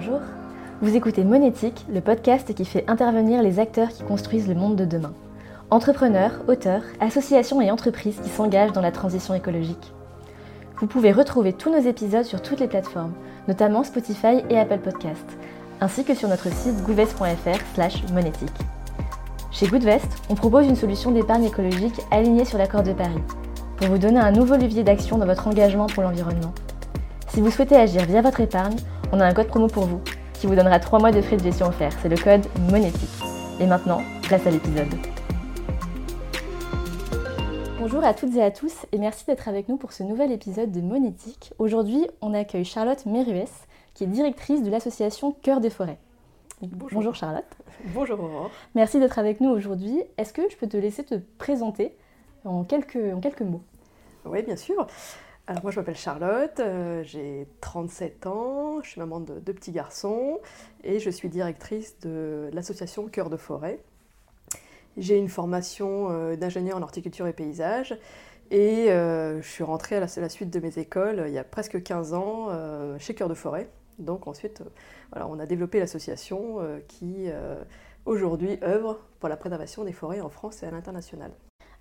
Bonjour, vous écoutez Monétique, le podcast qui fait intervenir les acteurs qui construisent le monde de demain. Entrepreneurs, auteurs, associations et entreprises qui s'engagent dans la transition écologique. Vous pouvez retrouver tous nos épisodes sur toutes les plateformes, notamment Spotify et Apple Podcasts, ainsi que sur notre site goodvest.fr monétique. Chez Goodvest, on propose une solution d'épargne écologique alignée sur l'accord de Paris, pour vous donner un nouveau levier d'action dans votre engagement pour l'environnement. Si vous souhaitez agir via votre épargne, on a un code promo pour vous, qui vous donnera 3 mois de frais de gestion offerts. C'est le code monétique. Et maintenant, place à l'épisode. Bonjour à toutes et à tous et merci d'être avec nous pour ce nouvel épisode de Monétique. Aujourd'hui, on accueille Charlotte Méruès, qui est directrice de l'association Cœur des Forêts. Bonjour. Charlotte. Bonjour Aurore. Merci d'être avec nous aujourd'hui. Est-ce que je peux te laisser te présenter en quelques, en quelques mots? Oui, bien sûr. Alors moi je m'appelle Charlotte, euh, j'ai 37 ans, je suis maman de deux petits garçons et je suis directrice de l'association Cœur de Forêt. J'ai une formation euh, d'ingénieur en horticulture et paysage et euh, je suis rentrée à la, suite de mes écoles il y a presque 15 ans chez Cœur de Forêt. Donc ensuite, on a développé l'association qui aujourd'hui œuvre pour la préservation des forêts en France et à l'international.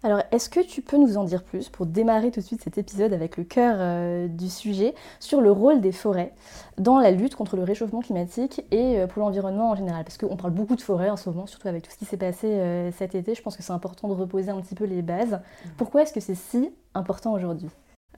Alors, est-ce que tu peux nous en dire plus pour démarrer tout de suite cet épisode avec le cœur euh, du sujet sur le rôle des forêts dans la lutte contre le réchauffement climatique et euh, pour l'environnement en général? Parce qu'on parle beaucoup de forêts en ce moment, surtout avec tout ce qui s'est passé euh, cet été. Je pense que c'est important de reposer un petit peu les bases. Mmh. Pourquoi est-ce que c'est si important aujourd'hui?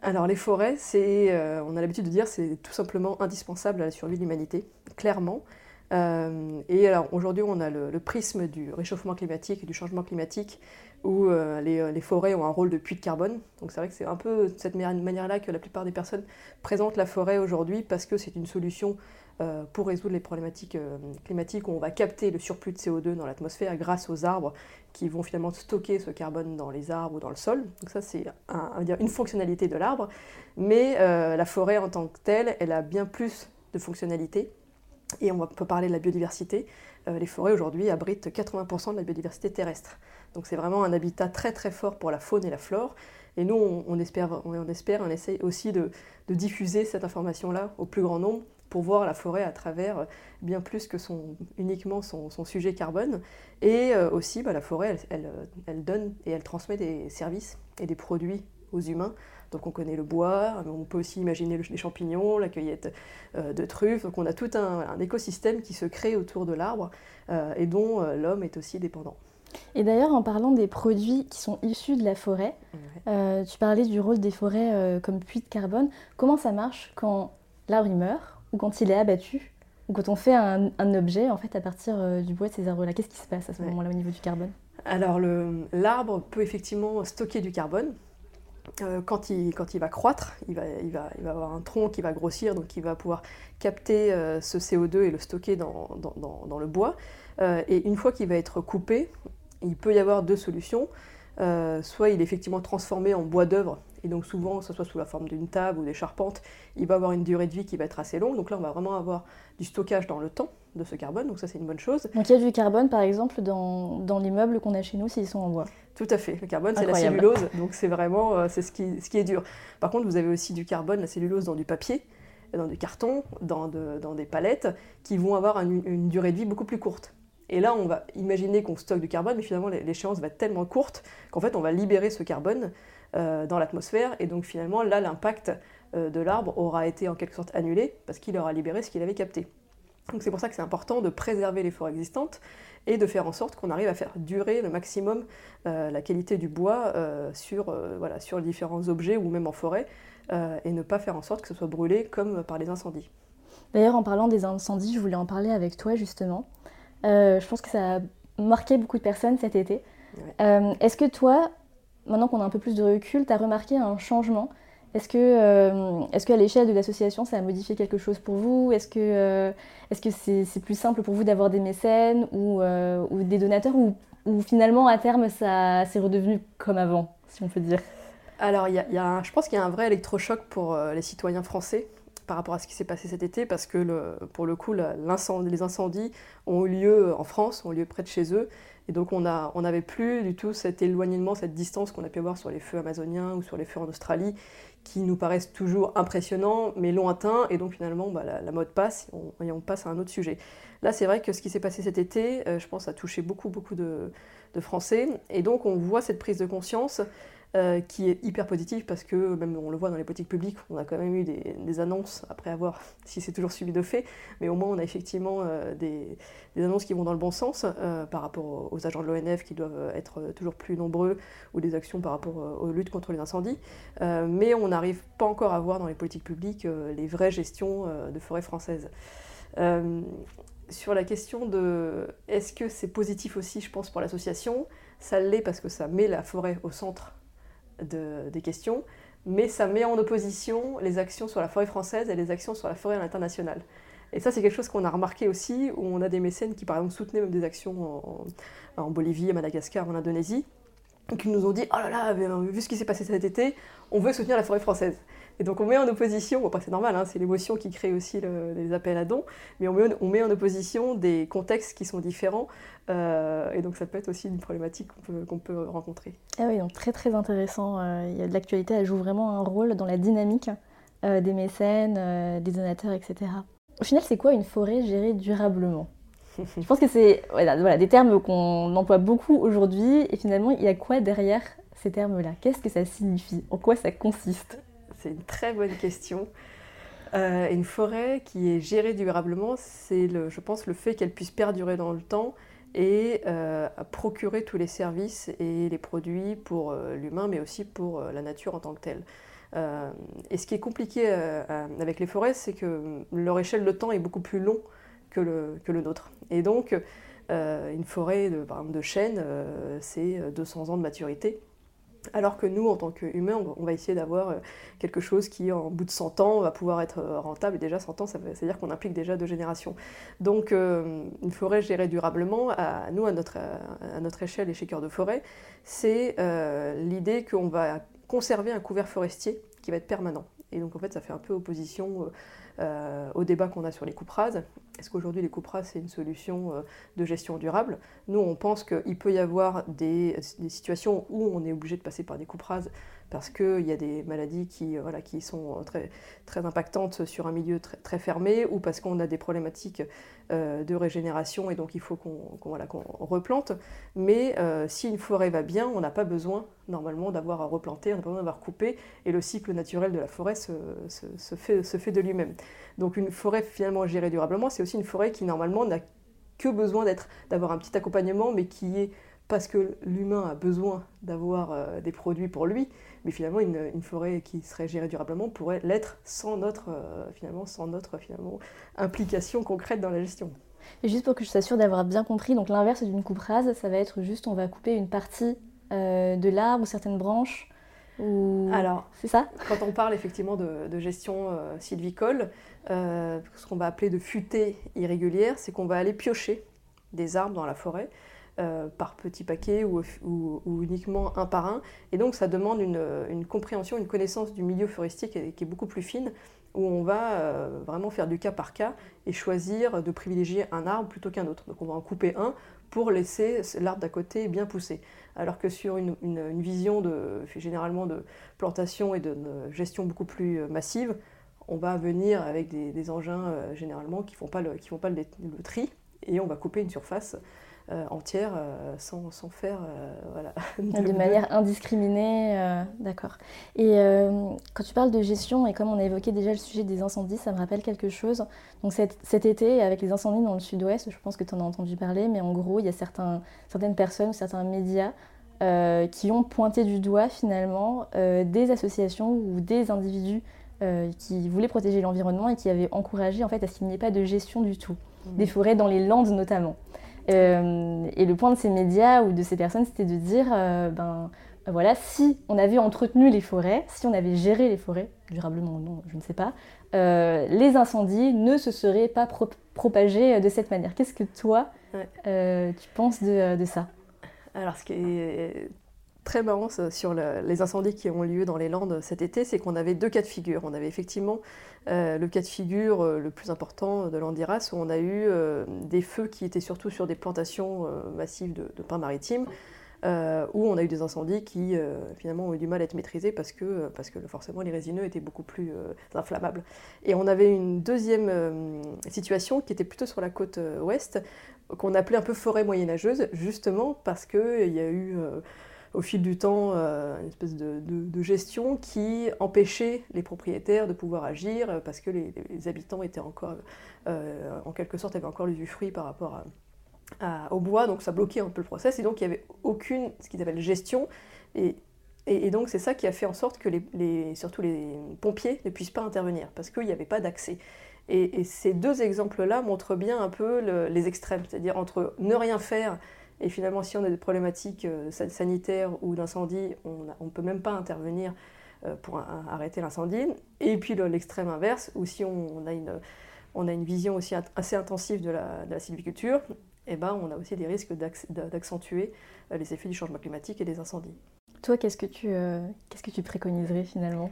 Alors les forêts, c'est, on a l'habitude de dire, c'est tout simplement indispensable à la survie de l'humanité, clairement. Euh, et alors aujourd'hui, on a le, le, prisme du réchauffement climatique et du changement climatique où euh, les, euh, les, forêts ont un rôle de puits de carbone. Donc c'est vrai que c'est un peu de cette manière-là que la plupart des personnes présentent la forêt aujourd'hui parce que c'est une solution euh, pour résoudre les problématiques climatiques où on va capter le surplus de CO2 dans l'atmosphère grâce aux arbres qui vont finalement stocker ce carbone dans les arbres ou dans le sol. Donc ça c'est un, une fonctionnalité de l'arbre. Mais la forêt en tant que telle, elle a bien plus de fonctionnalités et on peut parler de la biodiversité. Euh, les forêts aujourd'hui abritent 80% de la biodiversité terrestre. Donc c'est vraiment un habitat très très fort pour la faune et la flore. Et nous, on, espère, on, on, essaie aussi de, diffuser cette information-là au plus grand nombre pour voir la forêt à travers bien plus que son, uniquement son, sujet carbone. Et euh, aussi, bah, la forêt, elle, donne et elle transmet des services et des produits aux humains. Donc on connaît le bois, on peut aussi imaginer les champignons, la cueillette euh, de truffes. Donc on a tout un, un, écosystème qui se crée autour de l'arbre euh, et dont euh, l'homme est aussi dépendant. Et d'ailleurs, en parlant des produits qui sont issus de la forêt, ouais. tu parlais du rôle des forêts comme puits de carbone. Comment ça marche quand l'arbre meurt ou quand il est abattu ou quand on fait un, un objet en fait à partir du bois de ces arbres-là? Qu'est-ce qui se passe à ce ouais. moment-là au niveau du carbone? Alors l'arbre peut effectivement stocker du carbone. Euh, quand, il, va croître, il va, avoir un tronc qui va grossir, donc il va pouvoir capter euh, ce CO2 et le stocker dans, le bois. Euh, et une fois qu'il va être coupé, il peut y avoir deux solutions. Soit il est effectivement transformé en bois d'œuvre, et donc souvent, que ce soit sous la forme d'une table ou des charpentes, il va avoir une durée de vie qui va être assez longue. Donc là, on va vraiment avoir du stockage dans le temps de ce carbone, donc ça c'est une bonne chose. Donc il y a du carbone par exemple dans, dans les meubles qu'on a chez nous s'ils sont en bois Tout à fait, le carbone c'est la cellulose, donc c'est vraiment euh, c'est ce, qui, ce qui est dur. Par contre vous avez aussi du carbone, la cellulose dans du papier, dans du carton, dans, de, dans des palettes, qui vont avoir une, une durée de vie beaucoup plus courte. Et là, on va imaginer qu'on stocke du carbone, mais finalement, l'échéance va être tellement courte qu'en fait, on va libérer ce carbone euh, dans l'atmosphère. Et donc, finalement, là, l'impact euh, de l'arbre aura été en quelque sorte annulé parce qu'il aura libéré ce qu'il avait capté. Donc, c'est pour ça que c'est important de préserver les forêts existantes et de faire en sorte qu'on arrive à faire durer le maximum euh, la qualité du bois euh, sur, euh, voilà, sur différents objets ou même en forêt et ne pas faire en sorte que ce soit brûlé comme par les incendies. D'ailleurs, en parlant des incendies, je voulais en parler avec toi justement. Je pense que ça a marqué beaucoup de personnes cet été. Ouais. Est-ce que toi, maintenant qu'on a un peu plus de recul, tu as remarqué un changement Est-ce que, euh, est qu'à l'échelle de l'association, ça a modifié quelque chose pour vous? Est-ce que euh, c'est -ce c'est plus simple pour vous d'avoir des mécènes ou, euh, des donateurs ou, finalement, à terme, ça c'est redevenu comme avant, si on peut dire? Alors, y a, y a un, je pense qu'il y a un vrai électrochoc pour les citoyens français par rapport à ce qui s'est passé cet été, parce que pour le coup, les incendies ont eu lieu en France, ont eu lieu près de chez eux, et donc on n'avait plus du tout cet éloignement, cette distance qu'on a pu avoir sur les feux amazoniens ou sur les feux en Australie, qui nous paraissent toujours impressionnants, mais lointains, et donc finalement bah, la, mode passe et on, passe à un autre sujet. Là, c'est vrai que ce qui s'est passé cet été, je pense, a touché beaucoup, beaucoup de Français, et donc on voit cette prise de conscience euh, qui est hyper positif parce que, même on le voit dans les politiques publiques, on a quand même eu des, annonces, après avoir, si c'est toujours suivi de fait, mais au moins on a effectivement euh, des, annonces qui vont dans le bon sens euh, par rapport aux agents de l'ONF qui doivent être toujours plus nombreux ou des actions par rapport aux luttes contre les incendies. mais on n'arrive pas encore à voir dans les politiques publiques les vraies gestions de forêts françaises sur la question de est-ce que c'est positif aussi, je pense, pour l'association, ça l'est parce que ça met la forêt au centre des questions, mais ça met en opposition les actions sur la forêt française et les actions sur la forêt à l'international. Et ça, c'est quelque chose qu'on a remarqué aussi, où on a des mécènes qui, par exemple, soutenaient même des actions en, Bolivie, à Madagascar, en Indonésie, qui nous ont dit Oh là là, vu ce qui s'est passé cet été, on veut soutenir la forêt française. Et donc on met en opposition, bon, c'est normal, hein, c'est l'émotion qui crée aussi les appels à dons, mais on met, on met, en opposition des contextes qui sont différents, euh, et donc ça peut être aussi une problématique qu'on peut, peut, rencontrer. Ah oui, donc très très intéressant. Euh, il y a de l'actualité, elle joue vraiment un rôle dans la dynamique euh, des mécènes, des donateurs, etc. Au final, c'est quoi une forêt gérée durablement? Je pense que c'est voilà, des termes qu'on emploie beaucoup aujourd'hui, et finalement, il y a quoi derrière ces termes-là? Qu'est-ce que ça signifie? En quoi ça consiste? C'est une très bonne question. Euh, une forêt qui est gérée durablement, c'est, je pense, le fait qu'elle puisse perdurer dans le temps et euh, procurer tous les services et les produits pour euh, l'humain, mais aussi pour la nature en tant que telle. et ce qui est compliqué avec les forêts, c'est que leur échelle de temps est beaucoup plus long que le, que le nôtre. Et donc, une forêt de, par exemple, de chêne, c'est 200 ans de maturité. Alors que nous, en tant qu'humains, on va essayer d'avoir euh, quelque chose qui, en bout de 100 ans, va pouvoir être euh, rentable. Et déjà, 100 ans, ça veut dire qu'on implique déjà deux générations. Donc, euh, une forêt gérée durablement, à nous, à notre, à notre échelle et chez Cœur de Forêt, c'est l'idée qu'on va conserver un couvert forestier qui va être permanent. Et donc, en fait, ça fait un peu opposition euh, au débat qu'on a sur les coupes rases. Est-ce qu'aujourd'hui les coupes rases c'est une solution euh, de gestion durable? Nous on pense qu'il peut y avoir des, situations où on est obligé de passer par des coupes rases parce qu'il y a des maladies qui, euh, sont très, très impactantes sur un milieu très, fermé ou parce qu'on a des problématiques de régénération et donc il faut qu'on replante. Mais si une forêt va bien, on n'a pas besoin normalement d'avoir à replanter, on n'a pas besoin d'avoir coupé et le cycle naturel de la forêt se, fait, de lui-même. Donc une forêt finalement gérée durablement, c'est aussi une forêt qui normalement n'a que besoin d'avoir un petit accompagnement, mais qui est parce que l'humain a besoin d'avoir euh, des produits pour lui, mais finalement une, forêt qui serait gérée durablement pourrait l'être sans notre, euh, finalement, sans notre finalement, implication concrète dans la gestion. Et juste pour que je sois sûre d'avoir bien compris, donc l'inverse d'une coupe rase, ça va être juste on va couper une partie euh, de l'arbre ou certaines branches alors, c'est ça? Quand on parle effectivement de, gestion euh, sylvicole, euh, ce qu'on va appeler de futée irrégulière, c'est qu'on va aller piocher des arbres dans la forêt euh, par petits paquets ou, uniquement un par un. Et donc ça demande une, compréhension, une connaissance du milieu forestier qui est, beaucoup plus fine, où on va vraiment faire du cas par cas et choisir de privilégier un arbre plutôt qu'un autre. Donc on va en couper un pour laisser l'arbre d'à côté bien poussé. Alors que sur une, vision généralement de plantation et de, gestion beaucoup plus euh, massive, on va venir avec des, engins euh, généralement qui ne font pas, qui font pas le, tri et on va couper une surface euh, entière euh, sans, sans, faire euh, voilà, de, manière indiscriminée, d'accord. Et quand tu parles de gestion et comme on a évoqué déjà le sujet des incendies, ça me rappelle quelque chose. Donc cet, cet été, avec les incendies dans le sud-ouest, je pense que tu en as entendu parler, mais en gros, il y a certains, certaines personnes, certains médias qui ont pointé du doigt finalement des associations ou des individus qui voulaient protéger l'environnement et qui avaient encouragé en fait à ce qu'il n'y ait pas de gestion du tout, mmh. des forêts dans les Landes notamment. Euh, et le point de ces médias ou de ces personnes, c'était de dire, euh, ben voilà, si on avait entretenu les forêts, si on avait géré les forêts, durablement ou non, je ne sais pas, euh, les incendies ne se seraient pas propagés de cette manière. Qu'est-ce que toi, tu penses de, de ça? Alors, ce qui est très marrant sur les incendies qui ont lieu dans les Landes cet été, c'est qu'on avait deux cas de figure. On avait effectivement euh, le cas de figure euh, le plus important de l'Andiras, où on a eu euh, des feux qui étaient surtout sur des plantations massives de, de pins maritimes, où on a eu des incendies qui finalement ont eu du mal à être maîtrisés parce que, parce que forcément les résineux étaient beaucoup plus inflammables. Et on avait une deuxième situation qui était plutôt sur la côte ouest, qu'on appelait un peu forêt moyenâgeuse, justement parce qu'il y a eu au fil du temps une espèce de, gestion qui empêchait les propriétaires de pouvoir agir parce que les, habitants étaient encore, en quelque sorte, avaient encore l'usufruit par rapport au bois, donc ça bloquait un peu le process, et donc il n'y avait aucune, ce qu'ils appellent gestion, et, et, donc c'est ça qui a fait en sorte que les, surtout les pompiers ne puissent pas intervenir, parce qu'il n'y avait pas d'accès. Et, ces deux exemples-là montrent bien un peu les extrêmes, c'est-à-dire entre ne rien faire, et finalement si on a des problématiques euh, sanitaires ou d'incendie, on ne peut même pas intervenir euh, pour arrêter l'incendie, et puis l'extrême inverse, où si on, a une on a une vision aussi assez intensive de la, de la sylviculture, eh ben, on a aussi des risques d'accentuer euh, les effets du changement climatique et des incendies. Toi, qu'est-ce que tu, euh, qu'est-ce que tu préconiserais finalement?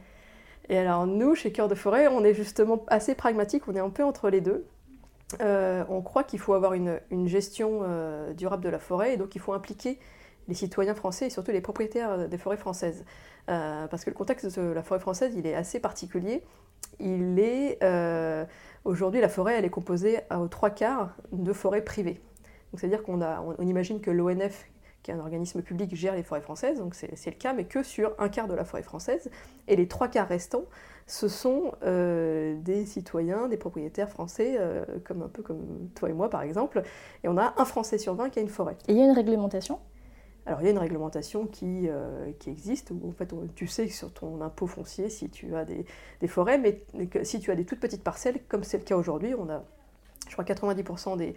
Et alors nous, chez Cœur de Forêt, on est justement assez pragmatique, on est un peu entre les deux. Euh, on croit qu'il faut avoir une, gestion durable de la forêt et donc il faut impliquer les citoyens français et surtout les propriétaires des forêts françaises. parce que le contexte de la forêt française, il est assez particulier. Il est aujourd'hui la forêt, elle est composée aux trois quarts de forêts privées c'est-à-dire qu'on on, imagine que l'ONF, qui est un organisme public, gère les forêts françaises, donc c'est le cas, mais que sur un quart de la forêt française. Et les trois quarts restants, ce sont euh, des citoyens, des propriétaires français, euh, comme un peu comme toi et moi par exemple. Et on a un Français sur 20 qui a une forêt. Et il y a une réglementation? Alors il y a une réglementation qui, euh, qui existe, où en fait tu sais sur ton impôt foncier si tu as des, des forêts, mais si tu as des toutes petites parcelles, comme c'est le cas aujourd'hui, on a je crois 90% des,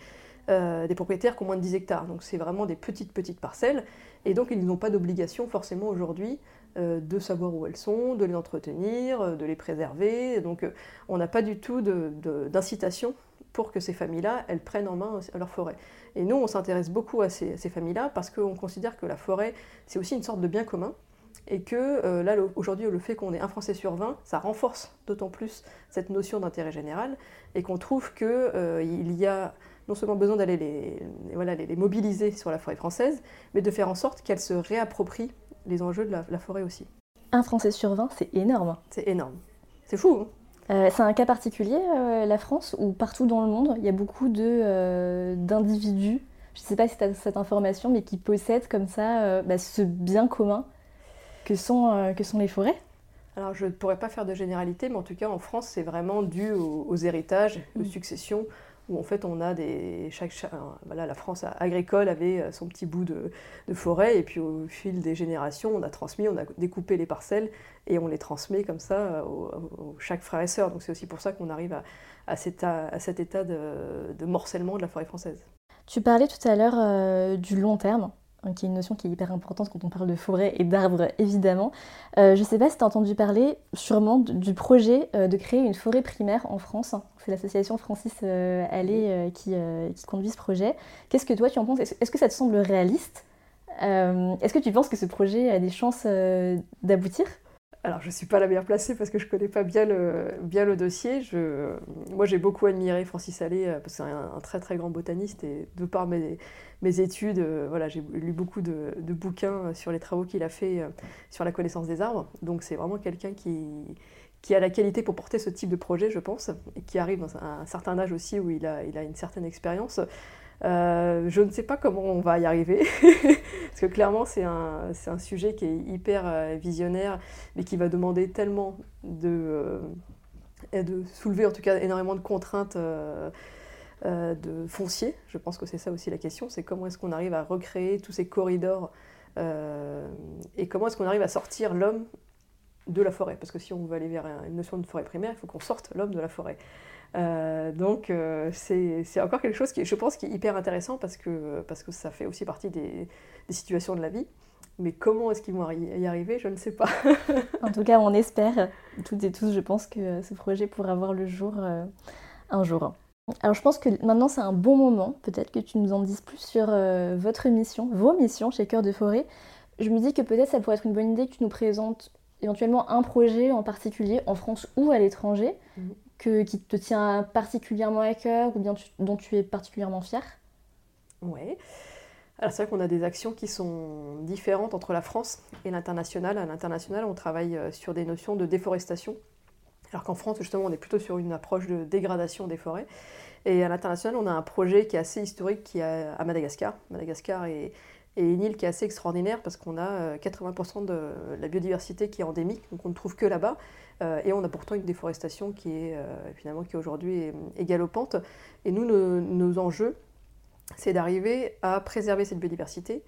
euh, des propriétaires qui ont moins de 10 hectares. Donc c'est vraiment des petites, petites parcelles. Et donc ils n'ont pas d'obligation forcément aujourd'hui euh, de savoir où elles sont, de les entretenir, euh, de les préserver. Donc on n'a pas du tout d'incitation pour que ces familles-là, elles prennent en main leur forêt. Et nous, on s'intéresse beaucoup à ces, familles-là parce qu'on considère que la forêt, c'est aussi une sorte de bien commun. Et que là, aujourd'hui, le fait qu'on ait un Français sur 20, ça renforce d'autant plus cette notion d'intérêt général et qu'on trouve qu'il y a non seulement besoin d'aller les, voilà, les, mobiliser sur la forêt française, mais de faire en sorte qu'elle se réapproprie les enjeux de la, forêt aussi. Un Français sur 20, c'est énorme. C'est énorme. C'est fou. Hein euh, c'est un cas particulier, euh, la France, ou partout dans le monde, il y a beaucoup euh, d'individus, je ne sais pas si tu as cette information, mais qui possèdent comme ça bah, ce bien commun que sont, que sont les forêts alors je ne pourrais pas faire de généralité, mais en tout cas en France c'est vraiment dû aux, héritages, aux mm. successions, où en fait on a des. Chaque, la France agricole avait euh, son petit bout de, forêt, et puis au fil des générations, on a transmis, on a découpé les parcelles, et on les transmet comme ça euh, au, chaque frère et sœur. Donc c'est aussi pour ça qu'on arrive à, à, cet, à, cet état de, morcellement de la forêt française. Tu parlais tout à l'heure euh, du long terme. Hein, qui est une notion qui est hyper importante quand on parle de forêt et d'arbres, évidemment. Euh, je ne sais pas si tu as entendu parler sûrement du projet euh, de créer une forêt primaire en France. C'est l'association Francis euh, Allais qui, qui, conduit ce projet. Qu'est-ce que toi tu en penses? Est-ce que ça te semble réaliste? Est-ce que tu penses que ce projet a des chances d'aboutir? Alors, je ne suis pas la meilleure placée parce que je ne connais pas bien le, bien le dossier. Je, moi, j'ai beaucoup admiré Francis Allais parce que c'est un, très très grand botaniste et de par mes, mes études, euh, voilà, j'ai lu beaucoup de, bouquins sur les travaux qu'il a fait euh, sur la connaissance des arbres. Donc c'est vraiment quelqu'un qui, qui a la qualité pour porter ce type de projet, je pense, et qui arrive dans un, certain âge aussi où il a, il a une certaine expérience. Euh, je ne sais pas comment on va y arriver, parce que clairement c'est un, un, sujet qui est hyper visionnaire, mais qui va demander tellement de, de soulever en tout cas énormément de contraintes euh, de foncier. Je pense que c'est ça aussi la question, c'est comment est-ce qu'on arrive à recréer tous ces corridors euh, et comment est-ce qu'on arrive à sortir l'homme de la forêt? Parce que si on veut aller vers une notion de forêt primaire, il faut qu'on sorte l'homme de la forêt. Euh, donc c'est encore quelque chose qui, je pense, qui est hyper intéressant parce que, parce que ça fait aussi partie des, situations de la vie. Mais comment est-ce qu'ils vont y arriver Je ne sais pas. en tout cas, on espère, toutes et tous, je pense que ce projet pourra voir le jour un jour. Alors je pense que maintenant c'est un bon moment, peut-être que tu nous en dises plus sur euh, votre mission, vos missions chez Cœur de Forêt. Je me dis que peut-être ça pourrait être une bonne idée que tu nous présentes éventuellement un projet en particulier en France ou à l'étranger qui te tient particulièrement à cœur ou bien dont tu es particulièrement fier. Oui. alors c'est vrai qu'on a des actions qui sont différentes entre la France et l'international. À l'international, on travaille sur des notions de déforestation, alors qu'en France, justement, on est plutôt sur une approche de dégradation des forêts. Et à l'international, on a un projet qui est assez historique qui est à Madagascar. Madagascar est, une île qui est assez extraordinaire parce qu'on a 80% de la biodiversité qui est endémique, donc on ne trouve que là-bas. Et on a pourtant une déforestation qui est finalement qui aujourd'hui est, galopante. Et nous, nos enjeux, c'est d'arriver à préserver cette biodiversité,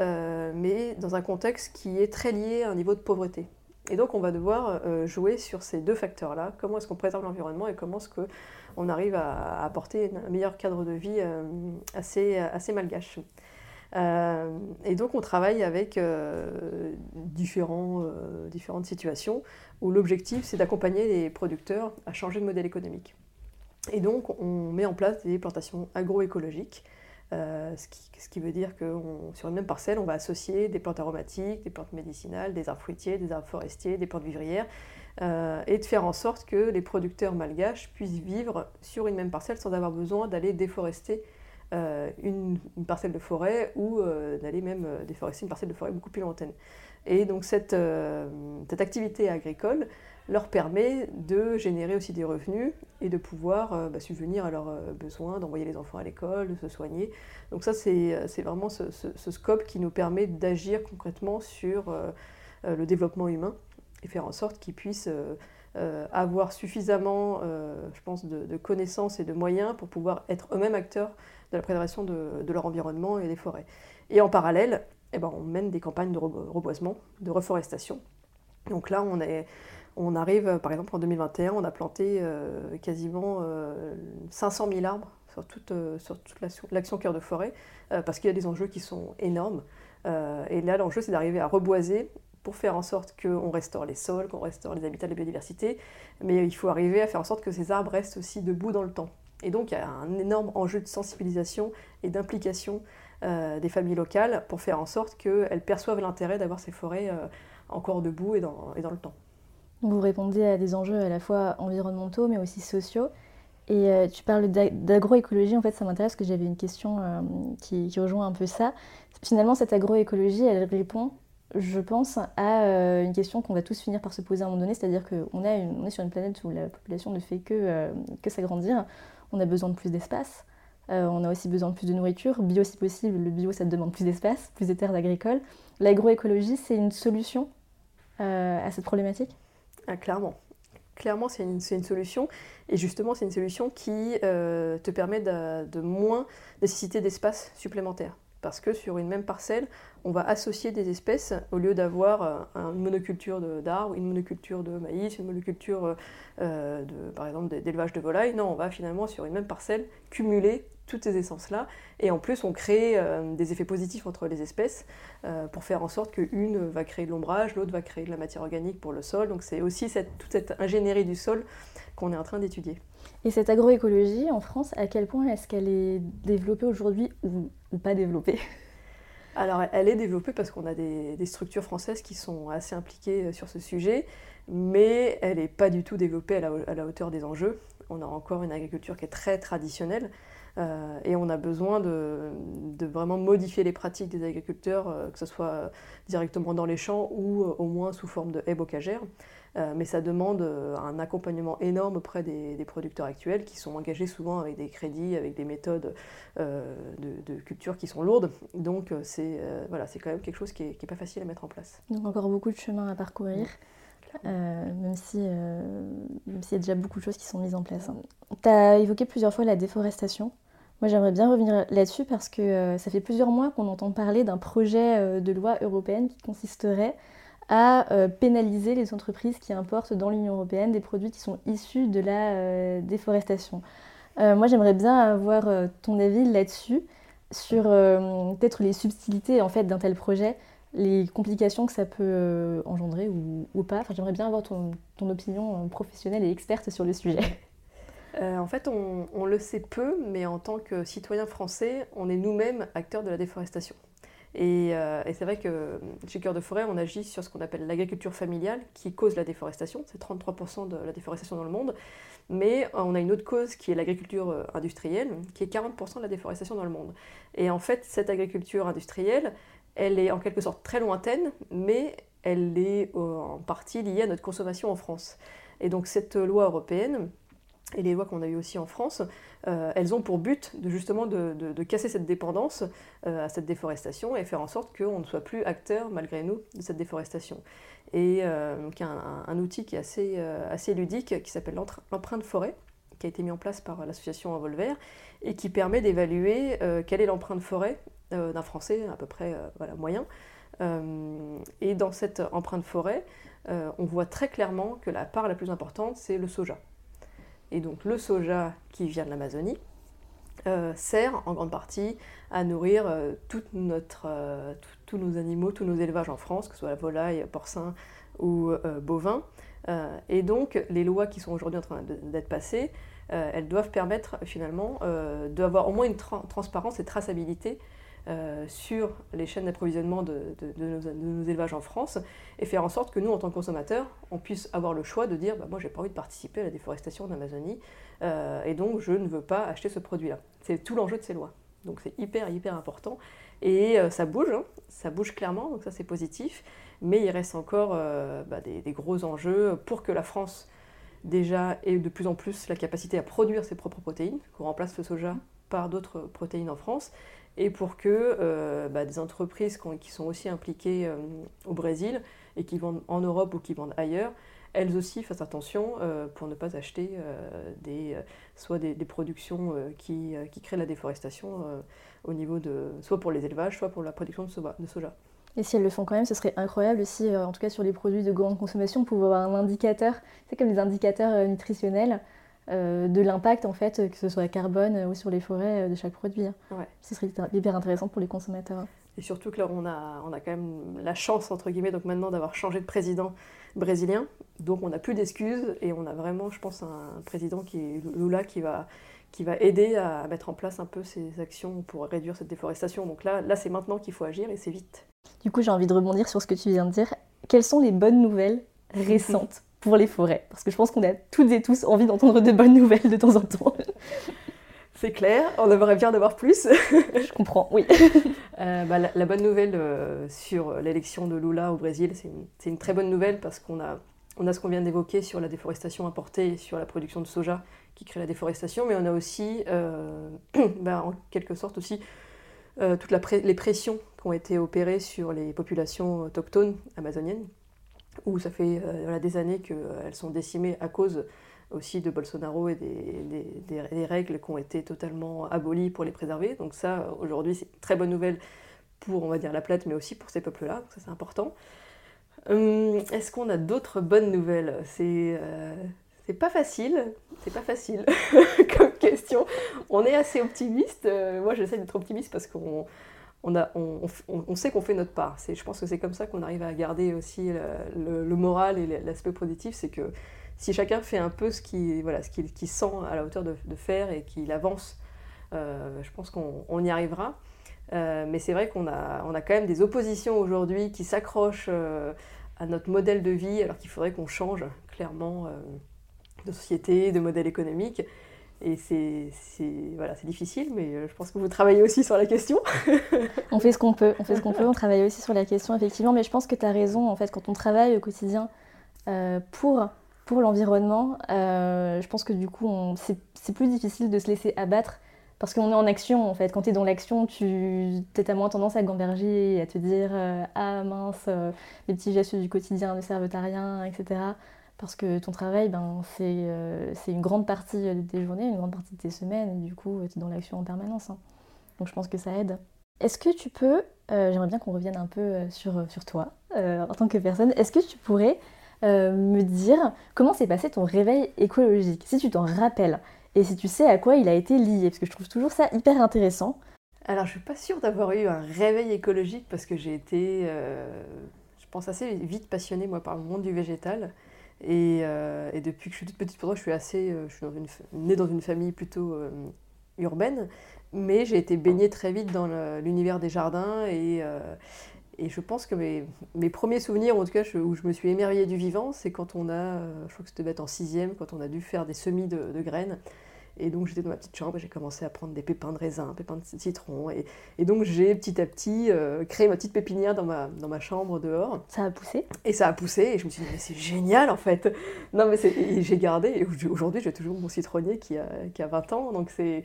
euh, mais dans un contexte qui est très lié à un niveau de pauvreté. Et donc on va devoir euh, jouer sur ces deux facteurs-là, comment est-ce qu'on préserve l'environnement et comment est-ce qu'on arrive à, apporter un meilleur cadre de vie euh, assez, assez malgache. Et donc on travaille avec différents, différentes situations où l'objectif c'est d'accompagner les producteurs à changer de modèle économique. Et donc on met en place des plantations agroécologiques euh, ce, qui, veut dire que sur une même parcelle, on va associer des plantes aromatiques, des plantes médicinales, des arbres fruitiers, des arbres forestiers, des plantes vivrières, euh, et de faire en sorte que les producteurs malgaches puissent vivre sur une même parcelle sans avoir besoin d'aller déforester euh, une, parcelle de forêt ou d'aller même déforester une parcelle de forêt beaucoup plus lointaine. Et donc cette, cette activité agricole, leur permet de générer aussi des revenus et de pouvoir euh, bah, subvenir à leurs euh, besoins, d'envoyer les enfants à l'école, de se soigner. Donc ça, c'est euh, vraiment ce, scope qui nous permet d'agir concrètement sur le développement humain et faire en sorte qu'ils puissent avoir suffisamment, je pense, de, connaissances et de moyens pour pouvoir être eux-mêmes acteurs de la préservation de, leur environnement et des forêts. Et en parallèle, eh ben, on mène des campagnes de reboisement, de reforestation. Donc là, on est on arrive, euh, par exemple, en 2021, on a planté euh, quasiment 500 euh, 000 arbres sur toute, sur toute l'action cœur de forêt, parce qu'il y a des enjeux qui sont énormes. et là, l'enjeu, c'est d'arriver à reboiser pour faire en sorte qu'on restaure les sols, qu'on restaure les habitats de la biodiversité, mais il faut arriver à faire en sorte que ces arbres restent aussi debout dans le temps. Et donc, il y a un énorme enjeu de sensibilisation et d'implication des familles locales pour faire en sorte qu'elles perçoivent l'intérêt d'avoir ces forêts encore debout et dans, le temps. Vous répondez à des enjeux à la fois environnementaux mais aussi sociaux. Et euh, tu parles d'agroécologie, en fait ça m'intéresse parce que j'avais une question euh, qui, rejoint un peu ça. Finalement cette agroécologie, elle répond, je pense, à euh, une question qu'on va tous finir par se poser à un moment donné, c'est-à-dire qu'on on est sur une planète où la population ne fait que, que s'agrandir, on a besoin de plus d'espace, on a aussi besoin de plus de nourriture, bio si possible, le bio ça demande plus d'espace, plus de terres agricoles. L'agroécologie c'est une solution à cette problématique? Ah, clairement. Clairement, c'est une, solution. Et justement, c'est une solution qui euh, te permet de, moins nécessiter d'espace supplémentaire. Parce que sur une même parcelle, on va associer des espèces au lieu d'avoir euh, une monoculture d'arbres, une monoculture de maïs, une monoculture, euh, par exemple, d'élevage de volailles. Non, on va finalement sur une même parcelle cumuler toutes ces essences-là. Et en plus, on crée euh, des effets positifs entre les espèces pour faire en sorte qu'une va créer de l'ombrage, l'autre va créer de la matière organique pour le sol. Donc c'est aussi toute cette ingénierie du sol qu'on est en train d'étudier. Et cette agroécologie en France, à quel point est-ce qu'elle est développée aujourd'hui ou, pas développée? Alors, elle est développée parce qu'on a des, structures françaises qui sont assez impliquées euh, sur ce sujet, mais elle n'est pas du tout développée à la, hauteur des enjeux. On a encore une agriculture qui est très traditionnelle. Euh, et on a besoin de, vraiment modifier les pratiques des agriculteurs, euh, que ce soit directement dans les champs ou au moins sous forme de haies bocagères. Mais ça demande un accompagnement énorme auprès des, producteurs actuels qui sont engagés souvent avec des crédits, avec des méthodes de, culture qui sont lourdes. Donc c'est voilà, quand même quelque chose qui n'est pas facile à mettre en place. Donc encore beaucoup de chemin à parcourir. même si même s'il y a déjà beaucoup de choses qui sont mises en place. Tu as évoqué plusieurs fois la déforestation. Moi, j'aimerais bien revenir là-dessus parce que euh, ça fait plusieurs mois qu'on entend parler d'un projet euh, de loi européenne qui consisterait à euh, pénaliser les entreprises qui importent dans l'Union européenne des produits qui sont issus de la déforestation. moi, j'aimerais bien avoir ton avis là-dessus, sur peut-être les subtilités en fait, d'un tel projet, les complications que ça peut engendrer ou, pas. Enfin, j'aimerais bien avoir ton opinion professionnelle et experte sur le sujet. Euh, en fait, on, le sait peu, mais en tant que citoyen français, on est nous-mêmes acteurs de la déforestation. Et, c'est vrai que chez Cœur de Forêt, on agit sur ce qu'on appelle l'agriculture familiale qui cause la déforestation. C'est 33% de la déforestation dans le monde. Mais on a une autre cause qui est l'agriculture industrielle, qui est 40% de la déforestation dans le monde. Et en fait, cette agriculture industrielle, elle est en quelque sorte très lointaine, mais elle est en partie liée à notre consommation en France. Et donc cette loi européenne, et les lois qu'on a eues aussi en France, euh, elles ont pour but de, justement de, casser cette dépendance euh, à cette déforestation et faire en sorte qu'on ne soit plus acteur, malgré nous, de cette déforestation. Et euh, y a un, outil qui est assez, ludique, qui s'appelle l'empreinte forêt, qui a été mis en place par l'association Envolver, et qui permet d'évaluer quelle est l'empreinte forêt d'un Français à peu près moyen. et dans cette empreinte forêt, on voit très clairement que la part la plus importante, c'est le soja. Et donc le soja qui vient de l'Amazonie euh, sert en grande partie à nourrir euh, euh, tous nos animaux, tous nos élevages en France, que ce soit la volaille, porcin ou bovin. et donc les lois qui sont aujourd'hui en train d'être passées, elles doivent permettre finalement d'avoir au moins une transparence et traçabilité euh, sur les chaînes d'approvisionnement de, nos, élevages en France et faire en sorte que nous, en tant que consommateurs, on puisse avoir le choix de dire bah, moi, j'ai pas envie de participer à la déforestation d'Amazonie euh, et donc je ne veux pas acheter ce produit-là. C'est tout l'enjeu de ces lois. Donc c'est hyper, hyper important. Et euh, ça bouge, hein. ça bouge clairement, donc ça c'est positif. Mais il reste encore bah, des, des, gros enjeux pour que la France déjà ait de plus en plus la capacité à produire ses propres protéines, qu'on remplace le soja par d'autres protéines en France, et pour que euh, bah, des entreprises qui sont aussi impliquées euh, au Brésil et qui vendent en Europe ou qui vendent ailleurs, elles aussi fassent attention euh, pour ne pas acheter des, soit des, productions qui, créent la déforestation au niveau de, soit pour les élevages, soit pour la production de soja. Et si elles le font quand même, ce serait incroyable aussi, en tout cas sur les produits de grande consommation, pour avoir un indicateur, c'est comme les indicateurs nutritionnels. Euh, de l'impact en fait, que ce soit carbone ou sur les forêts euh, de chaque produit. Hein. Ouais. Ce serait hyper intéressant pour les consommateurs. Et surtout que là, on a, on a quand même la chance, entre guillemets, donc maintenant d'avoir changé de président brésilien. Donc on n'a plus d'excuses et on a vraiment, je pense, un président qui est Lula qui va, qui va aider à mettre en place un peu ces actions pour réduire cette déforestation. Donc là, là c'est maintenant qu'il faut agir et c'est vite. Du coup, j'ai envie de rebondir sur ce que tu viens de dire. Quelles sont les bonnes nouvelles récentes pour les forêts. Parce que je pense qu'on a toutes et tous envie d'entendre de bonnes nouvelles de temps en temps. C'est clair, on aimerait bien en avoir plus. je comprends, oui. Euh, bah, la, bonne nouvelle euh, sur l'élection de Lula au Brésil, c'est une, très bonne nouvelle parce qu'on a, on a ce qu'on vient d'évoquer sur la déforestation importée et sur la production de soja qui crée la déforestation, mais on a aussi, euh, bah, en quelque sorte aussi, toutes les pressions qui ont été opérées sur les populations autochtones amazoniennes où ça fait euh, des années qu'elles sont décimées à cause aussi de Bolsonaro et des, règles qui ont été totalement abolies pour les préserver. Donc ça, aujourd'hui, c'est une très bonne nouvelle pour, on va dire, la plate, mais aussi pour ces peuples-là. Ça, c'est important. Hum, est-ce qu'on a d'autres bonnes nouvelles? C'est euh, pas facile. C'est pas facile comme question. On est assez optimiste. Euh, moi, j'essaie d'être optimiste parce qu'on on, a, on, sait qu'on fait notre part. Je pense que c'est comme ça qu'on arrive à garder aussi le, moral et l'aspect positif, c'est que si chacun fait un peu ce qu'il voilà, qui sent à la hauteur de, faire et qu'il avance, euh, je pense qu'on y arrivera. Euh, mais c'est vrai qu'on a, on a quand même des oppositions aujourd'hui qui s'accrochent euh, à notre modèle de vie, alors qu'il faudrait qu'on change clairement de société, de modèle économique. Et c'est voilà, difficile, mais euh, je pense que vous travaillez aussi sur la question. on fait ce qu'on peut, on fait ce qu'on peut, on travaille aussi sur la question, effectivement, mais je pense que tu as raison, en fait, quand on travaille au quotidien euh, pour, pour l'environnement, euh, je pense que du coup, c'est plus difficile de se laisser abattre parce qu'on est en action, en fait. Quand tu es dans l'action, tu as moins tendance à gamberger et à te dire Ah mince, les petits gestes du quotidien ne servent à rien, etc parce que ton travail, ben, euh, c'est une grande partie de tes journées, une grande partie de tes semaines, et du coup, tu es dans l'action en permanence. Hein. Donc je pense que ça aide. Est-ce que tu peux, euh, j'aimerais bien qu'on revienne un peu euh, sur, sur toi en tant que personne, est-ce que tu pourrais me dire comment s'est passé ton réveil écologique, si tu t'en rappelles, et si tu sais à quoi il a été lié, parce que je trouve toujours ça hyper intéressant. Alors je suis pas sûre d'avoir eu un réveil écologique parce que j'ai été, je pense, assez vite passionnée moi par le monde du végétal. Et, euh, et, depuis que je suis toute petite, pour je suis assez, euh, je suis née dans une famille plutôt euh, urbaine, mais j'ai été baignée très vite dans l'univers des jardins et, et je pense que mes, mes, premiers souvenirs, en tout cas où je me suis émerveillée du vivant, c'est quand on a, je crois que c'était être en sixième, quand on a dû faire des semis de graines. Et donc j'étais dans ma petite chambre et j'ai commencé à prendre des pépins de raisin, pépins de citron. Et, et donc j'ai petit à petit euh, créé ma petite pépinière dans ma, dans ma chambre dehors. Ça a poussé? Et ça a poussé et je me suis dit, mais c'est génial en fait. Non mais j'ai gardé et aujourd'hui j'ai toujours mon citronnier qui a, qui a 20 ans. Donc c'est...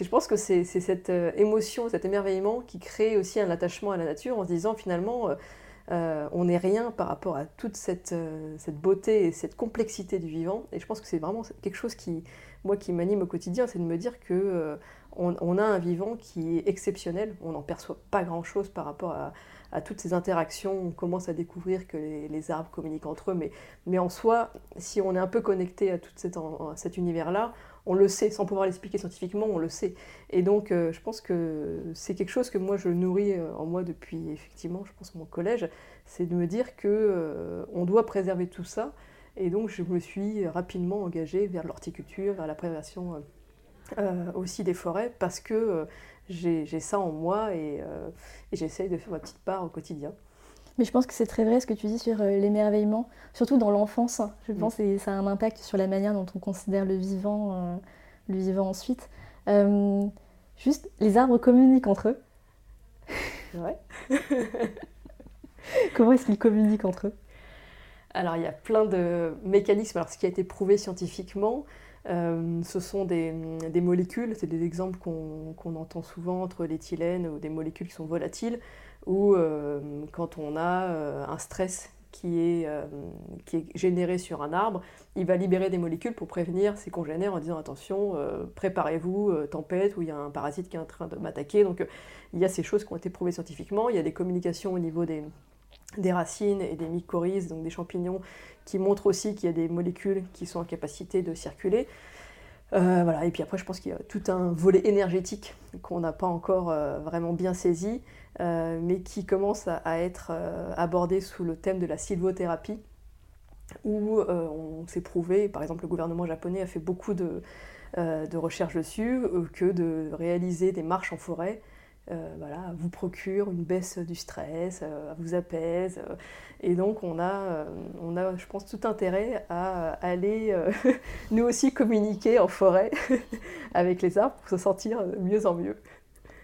Je pense que c'est cette euh, émotion, cet émerveillement qui crée aussi un attachement à la nature en se disant finalement, euh, on n'est rien par rapport à toute cette, cette beauté et cette complexité du vivant. Et je pense que c'est vraiment quelque chose qui, moi qui m'anime au quotidien, c'est de me dire que euh, on, a un vivant qui est exceptionnel. On n'en perçoit pas grand-chose par rapport à, toutes ces interactions. On commence à découvrir que les, arbres communiquent entre eux, mais, mais, en soi, si on est un peu connecté à tout cet univers-là, on le sait, sans pouvoir l'expliquer scientifiquement, on le sait. Et donc, euh, je pense que c'est quelque chose que moi je nourris euh, en moi depuis effectivement, je pense mon collège, c'est de me dire que on doit préserver tout ça et donc je me suis rapidement engagée vers l'horticulture, vers la préservation euh, euh, aussi des forêts, parce que euh, j'ai ça en moi et, j'essaye de faire ma petite part au quotidien. Mais je pense que c'est très vrai ce que tu dis sur l'émerveillement, surtout dans l'enfance. Je pense que ça a un impact sur la manière dont on considère le vivant, le vivant ensuite. juste, les arbres communiquent entre eux. Ouais. Comment est-ce qu'ils communiquent entre eux? Alors il y a plein de mécanismes. Alors ce qui a été prouvé scientifiquement, euh, ce sont des, molécules, c'est des exemples qu'on entend souvent entre l'éthylène ou des molécules qui sont volatiles, ou euh, quand on a euh, un stress qui est, qui est généré sur un arbre, il va libérer des molécules pour prévenir ses congénères en disant attention, préparez-vous, tempête, ou il y a un parasite qui est en train de m'attaquer. Donc il y a ces choses qui ont été prouvées scientifiquement, il y a des communications au niveau des, des racines et des mycorhizes, donc des champignons, qui montrent aussi qu'il y a des molécules qui sont en capacité de circuler. Euh, voilà. Et puis après, je pense qu'il y a tout un volet énergétique qu'on n'a pas encore euh, vraiment bien saisi, euh, mais qui commence à, être abordé sous le thème de la sylvothérapie, où on s'est prouvé, par exemple le gouvernement japonais a fait beaucoup de, de recherches dessus, que de réaliser des marches en forêt euh, voilà, vous procure une baisse du stress, euh, vous apaise. Euh, et donc on a, on a, je pense, tout intérêt à aller nous aussi communiquer en forêt avec les arbres pour se sentir mieux en mieux.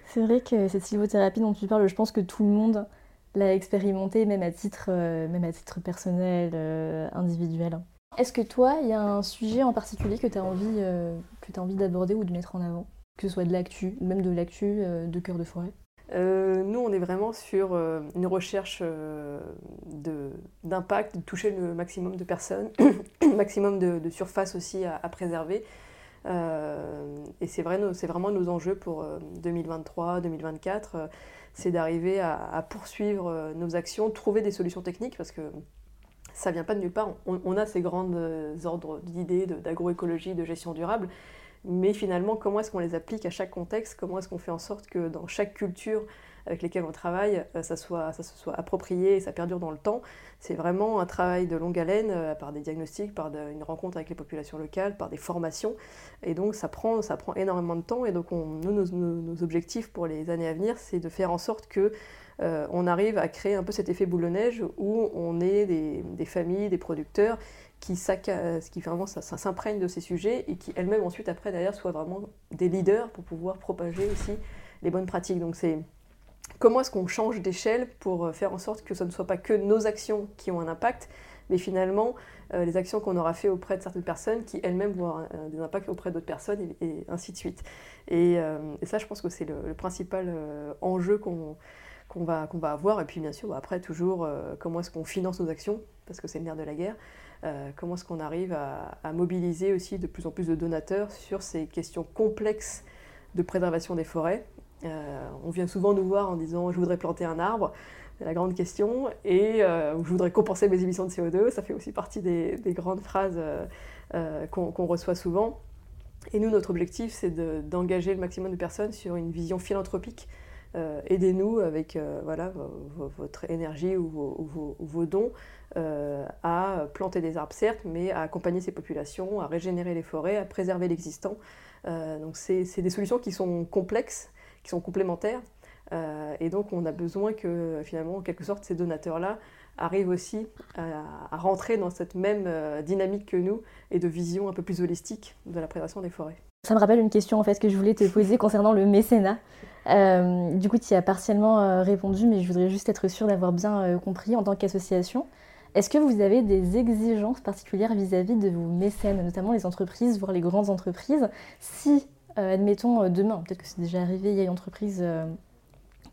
C'est vrai que cette sylvothérapie dont tu parles, je pense que tout le monde l'a expérimenté, même à titre, même à titre personnel, individuel. Est-ce que toi, il y a un sujet en particulier que tu as envie, as envie d'aborder ou de mettre en avant? Que ce soit de l'actu, même de l'actu euh, de cœur de forêt euh, nous, on est vraiment sur euh, une recherche d'impact, de, toucher le maximum de personnes, le maximum de, surface aussi à, préserver. et c'est vrai, vraiment nos enjeux pour 2023-2024, c'est d'arriver à, poursuivre nos actions, trouver des solutions techniques, parce que ça vient pas de nulle part. On, on a ces grands ordres d'idées d'agroécologie, de gestion durable, mais finalement, comment est-ce qu'on les applique à chaque contexte? Comment est-ce qu'on fait en sorte que dans chaque culture avec lesquelles on travaille, euh, ça, soit, se soit approprié et ça perdure dans le temps? C'est vraiment un travail de longue haleine, euh, par des diagnostics, par une rencontre avec les populations locales, par des formations. Et donc, ça prend, ça prend énormément de temps. Et donc, nous, nos, objectifs pour les années à venir, c'est de faire en sorte que euh, on arrive à créer un peu cet effet boule de neige où on est des familles, des producteurs qui, ce qui vraiment s'imprègne de ces sujets et qui elles-mêmes ensuite après derrière soient vraiment des leaders pour pouvoir propager aussi les bonnes pratiques. Donc c'est comment est-ce qu'on change d'échelle pour euh, faire en sorte que ce ne soit pas que nos actions qui ont un impact, mais finalement euh, les actions qu'on aura fait auprès de certaines personnes qui elles-mêmes vont avoir des impacts auprès d'autres personnes et, ainsi de suite. Et, euh, ça je pense que c'est le, principal enjeu qu'on va, qu'on va avoir. Et puis bien sûr, après, toujours, comment est-ce qu'on finance nos actions, parce que c'est le nerf de la guerre. Euh, comment est-ce qu'on arrive à, mobiliser aussi de plus en plus de donateurs sur ces questions complexes de préservation des forêts. Euh, on vient souvent nous voir en disant je voudrais planter un arbre, c'est la grande question, et euh, je voudrais compenser mes émissions de CO2, ça fait aussi partie des, grandes phrases qu'on reçoit souvent. Et nous, notre objectif, c'est d'engager le maximum de personnes sur une vision philanthropique euh, aidez-nous avec euh, voilà, votre énergie ou vos, dons euh, à planter des arbres, certes, mais à accompagner ces populations, à régénérer les forêts, à préserver l'existant, donc c'est des solutions qui sont complexes, qui sont complémentaires, et donc on a besoin que finalement, en quelque sorte, ces donateurs-là arrivent aussi à, rentrer dans cette même dynamique que nous et de vision un peu plus holistique de la préservation des forêts. Ça me rappelle une question en fait que je voulais te poser concernant le mécénat. Euh, du coup, tu y as partiellement euh, répondu, mais je voudrais juste être sûre d'avoir bien euh, compris en tant qu'association. Est-ce que vous avez des exigences particulières vis-à-vis de vos mécènes, notamment les entreprises, voire les grandes entreprises? Si, admettons, demain, peut-être que c'est déjà arrivé, il y a une entreprise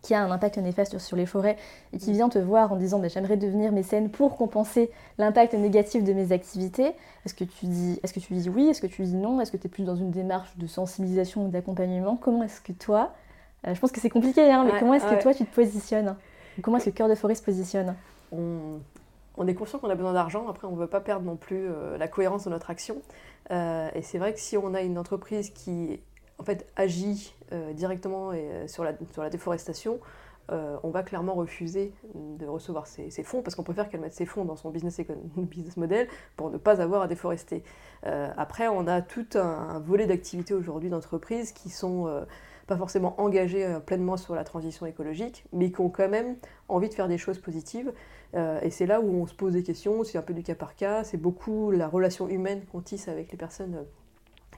qui a un impact néfaste sur les forêts et qui vient te voir en disant bah, j'aimerais devenir mécène pour compenser l'impact négatif de mes activités, est-ce que tu dis, est-ce que tu dis oui, est-ce que tu dis non, est-ce que tu es plus dans une démarche de sensibilisation ou d'accompagnement? Comment est-ce que toi, je pense que c'est compliqué, hein, mais comment est-ce que toi tu te positionnes? Comment est-ce que Cœur de Forêt se positionne? On, est conscient qu'on a besoin d'argent, après on ne veut pas perdre non plus euh, la cohérence de notre action. Euh, et c'est vrai que si on a une entreprise qui en fait, agit directement et, sur, la, sur la déforestation, on va clairement refuser de recevoir ces, fonds parce qu'on préfère qu'elle mette ses fonds dans son business, business model pour ne pas avoir à déforester. après, on a tout un, un volet d'activités aujourd'hui d'entreprises qui sont pas forcément engagés euh, pleinement sur la transition écologique, mais qui ont quand même envie de faire des choses positives. Euh, et c'est là où on se pose des questions, c'est un peu du cas par cas, c'est beaucoup la relation humaine qu'on tisse avec les personnes euh,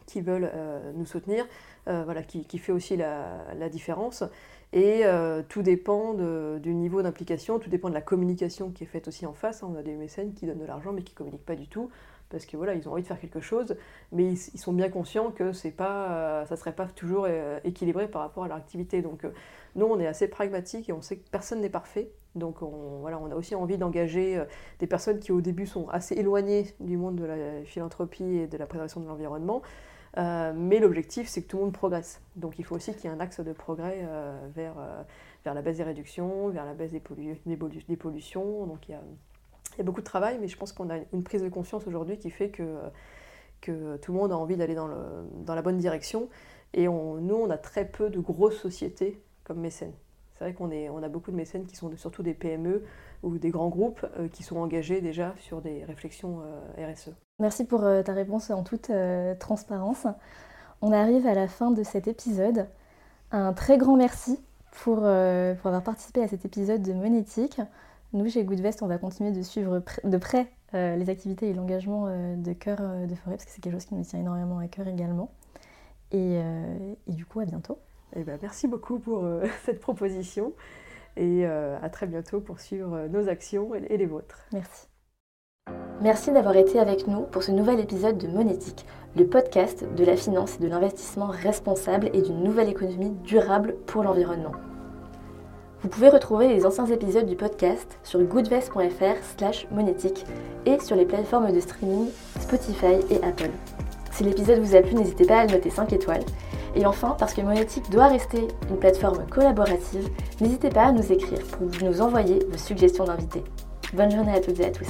qui veulent nous soutenir, voilà, qui, fait aussi la, différence. Et tout dépend du niveau d'implication, tout dépend de la communication qui est faite aussi en face. Hein. On a des mécènes qui donnent de l'argent mais qui ne communiquent pas du tout parce que voilà, ils ont envie de faire quelque chose, mais ils, sont bien conscients que c'est pas, euh, ça serait pas toujours euh, équilibré par rapport à leur activité. Donc euh, nous, on est assez pragmatique et on sait que personne n'est parfait. Donc on, voilà, on a aussi envie d'engager des personnes qui au début sont assez éloignées du monde de la philanthropie et de la préservation de l'environnement. mais l'objectif, c'est que tout le monde progresse. Donc il faut aussi qu'il y ait un axe de progrès vers, vers la baisse des réductions, vers la baisse des, des pollutions. Donc il y a il y a beaucoup de travail, mais je pense qu'on a une prise de conscience aujourd'hui qui fait que, que tout le monde a envie d'aller dans, dans la bonne direction. Et nous, on a très peu de grosses sociétés comme mécènes. C'est vrai qu'on on a beaucoup de mécènes qui sont surtout des PME ou des grands groupes euh, qui sont engagés déjà sur des réflexions euh, RSE. Merci pour euh, ta réponse en toute transparence. On arrive à la fin de cet épisode. Un très grand merci pour, pour avoir participé à cet épisode de Monétique. Nous, chez Goodvest, on va continuer de suivre de près euh, les activités et l'engagement euh, de cœur euh, de forêt, parce que c'est quelque chose qui nous tient énormément à cœur également. Et, du coup, à bientôt. Eh ben, merci beaucoup pour cette proposition et à très bientôt pour suivre nos actions et, et les vôtres. Merci. Merci d'avoir été avec nous pour ce nouvel épisode de Monétique, le podcast de la finance et de l'investissement responsable et d'une nouvelle économie durable pour l'environnement. Vous pouvez retrouver les anciens épisodes du podcast sur goodvest.fr slash monétique et sur les plateformes de streaming Spotify et Apple. Si l'épisode vous a plu, n'hésitez pas à le noter 5 étoiles. Et enfin, parce que Monétique doit rester une plateforme collaborative, n'hésitez pas à nous écrire pour nous envoyer vos suggestions d'invités. Bonne journée à toutes et à tous.